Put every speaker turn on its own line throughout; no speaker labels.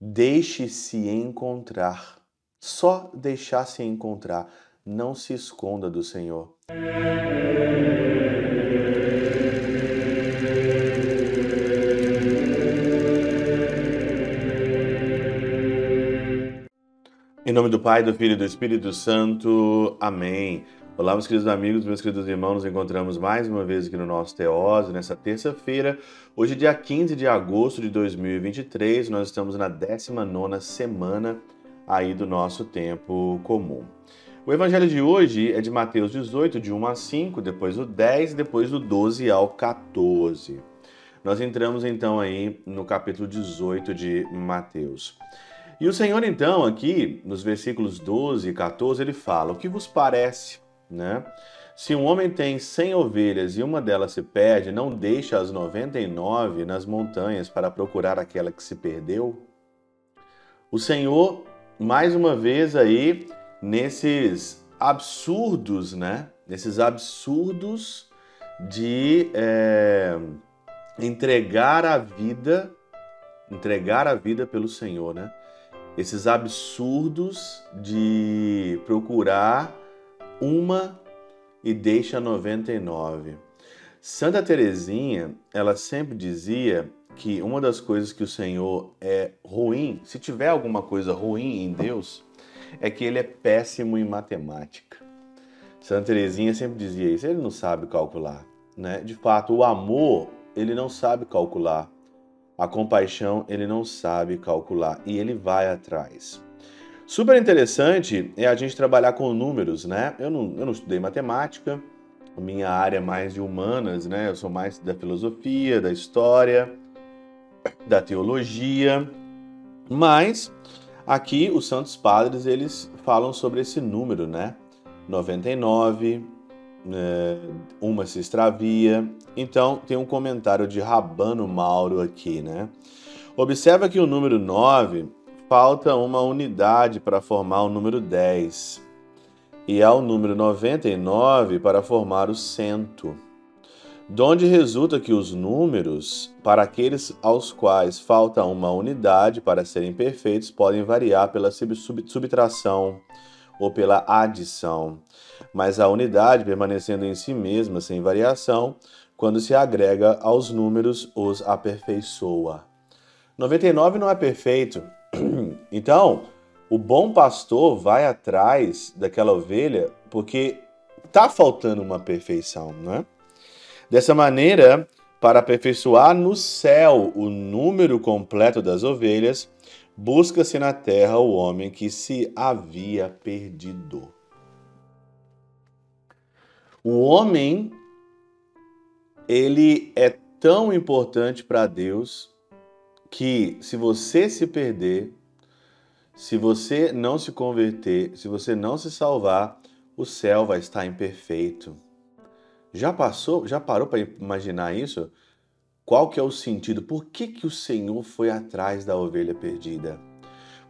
Deixe-se encontrar. Só deixar-se encontrar. Não se esconda do Senhor. Em nome do Pai, do Filho e do Espírito Santo. Amém. Olá, meus queridos amigos, meus queridos irmãos, nos encontramos mais uma vez aqui no nosso Teose, nessa terça-feira. Hoje, dia 15 de agosto de 2023, nós estamos na 19 semana aí do nosso tempo comum. O evangelho de hoje é de Mateus 18, de 1 a 5, depois do 10, depois do 12 ao 14. Nós entramos então aí no capítulo 18 de Mateus. E o Senhor, então, aqui, nos versículos 12 e 14, ele fala: O que vos parece, né? Se um homem tem 100 ovelhas e uma delas se perde, não deixa as 99 nas montanhas para procurar aquela que se perdeu? O Senhor, mais uma vez aí, nesses absurdos, né? Nesses absurdos de é, entregar a vida, entregar a vida pelo Senhor, né? esses absurdos de procurar uma e deixa 99. Santa Teresinha, ela sempre dizia que uma das coisas que o Senhor é ruim, se tiver alguma coisa ruim em Deus, é que ele é péssimo em matemática. Santa Teresinha sempre dizia isso, ele não sabe calcular, né? De fato, o amor, ele não sabe calcular. A compaixão ele não sabe calcular e ele vai atrás. Super interessante é a gente trabalhar com números, né? Eu não, eu não estudei matemática, minha área é mais de humanas, né? Eu sou mais da filosofia, da história, da teologia, mas aqui os santos padres eles falam sobre esse número, né? 99, é, uma se extravia. Então, tem um comentário de Rabano Mauro aqui, né? Observa que o número 9 falta uma unidade para formar o número 10 e há o número 99 para formar o cento. Donde resulta que os números, para aqueles aos quais falta uma unidade para serem perfeitos, podem variar pela subtração ou pela adição mas a unidade permanecendo em si mesma sem variação, quando se agrega aos números, os aperfeiçoa. 99 não é perfeito. Então, o bom pastor vai atrás daquela ovelha porque está faltando uma perfeição, né? Dessa maneira, para aperfeiçoar no céu o número completo das ovelhas, busca-se na terra o homem que se havia perdido. O homem, ele é tão importante para Deus que se você se perder, se você não se converter, se você não se salvar, o céu vai estar imperfeito. Já passou, já parou para imaginar isso? Qual que é o sentido? Por que, que o Senhor foi atrás da ovelha perdida?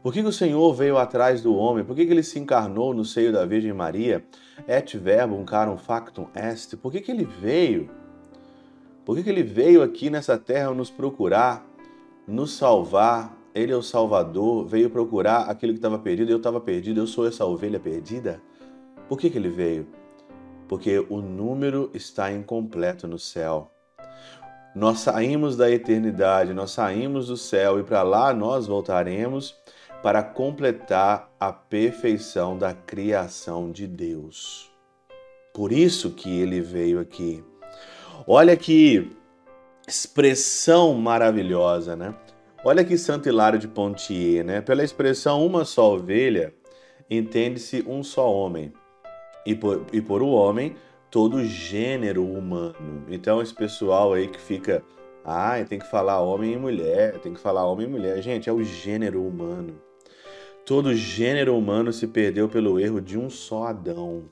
Por que, que o Senhor veio atrás do homem? Por que, que ele se encarnou no seio da Virgem Maria? Et verbum carum factum est. Por que, que ele veio? Por que, que ele veio aqui nessa terra nos procurar, nos salvar? Ele é o Salvador, veio procurar aquele que estava perdido. Eu estava perdido, eu sou essa ovelha perdida. Por que, que ele veio? Porque o número está incompleto no céu. Nós saímos da eternidade, nós saímos do céu e para lá nós voltaremos para completar a perfeição da criação de Deus. Por isso que ele veio aqui. Olha que expressão maravilhosa, né? Olha que Santo Hilário de Pontier, né? Pela expressão uma só ovelha, entende-se um só homem. E por, e por o homem, todo gênero humano. Então, esse pessoal aí que fica, ah, tem que falar homem e mulher, tem que falar homem e mulher. Gente, é o gênero humano. Todo gênero humano se perdeu pelo erro de um só Adão.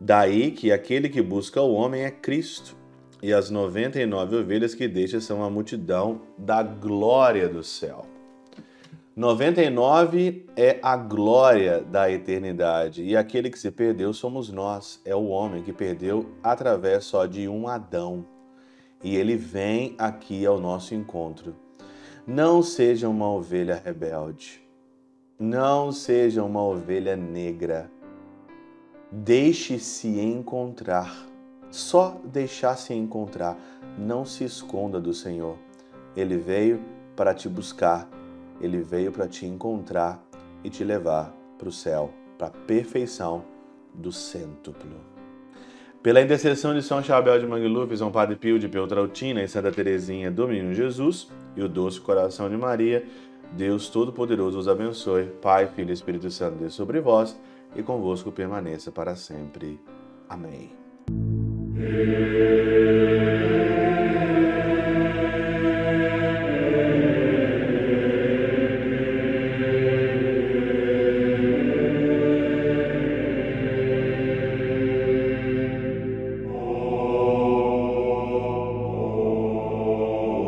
Daí que aquele que busca o homem é Cristo, e as 99 ovelhas que deixa são a multidão da glória do céu. 99 é a glória da eternidade, e aquele que se perdeu somos nós, é o homem que perdeu através só de um Adão. E ele vem aqui ao nosso encontro. Não seja uma ovelha rebelde. Não seja uma ovelha negra. Deixe-se encontrar. Só deixar-se encontrar. Não se esconda do Senhor. Ele veio para te buscar. Ele veio para te encontrar e te levar para o céu, para a perfeição do cêntuplo. Pela intercessão de São Chabel de Mangluf, São Padre Pio de Peltrautina e Santa Teresinha do Menino Jesus e o doce coração de Maria, Deus Todo-Poderoso os abençoe. Pai, Filho e Espírito Santo, Deus sobre vós e convosco permaneça para sempre. Amém. Amen.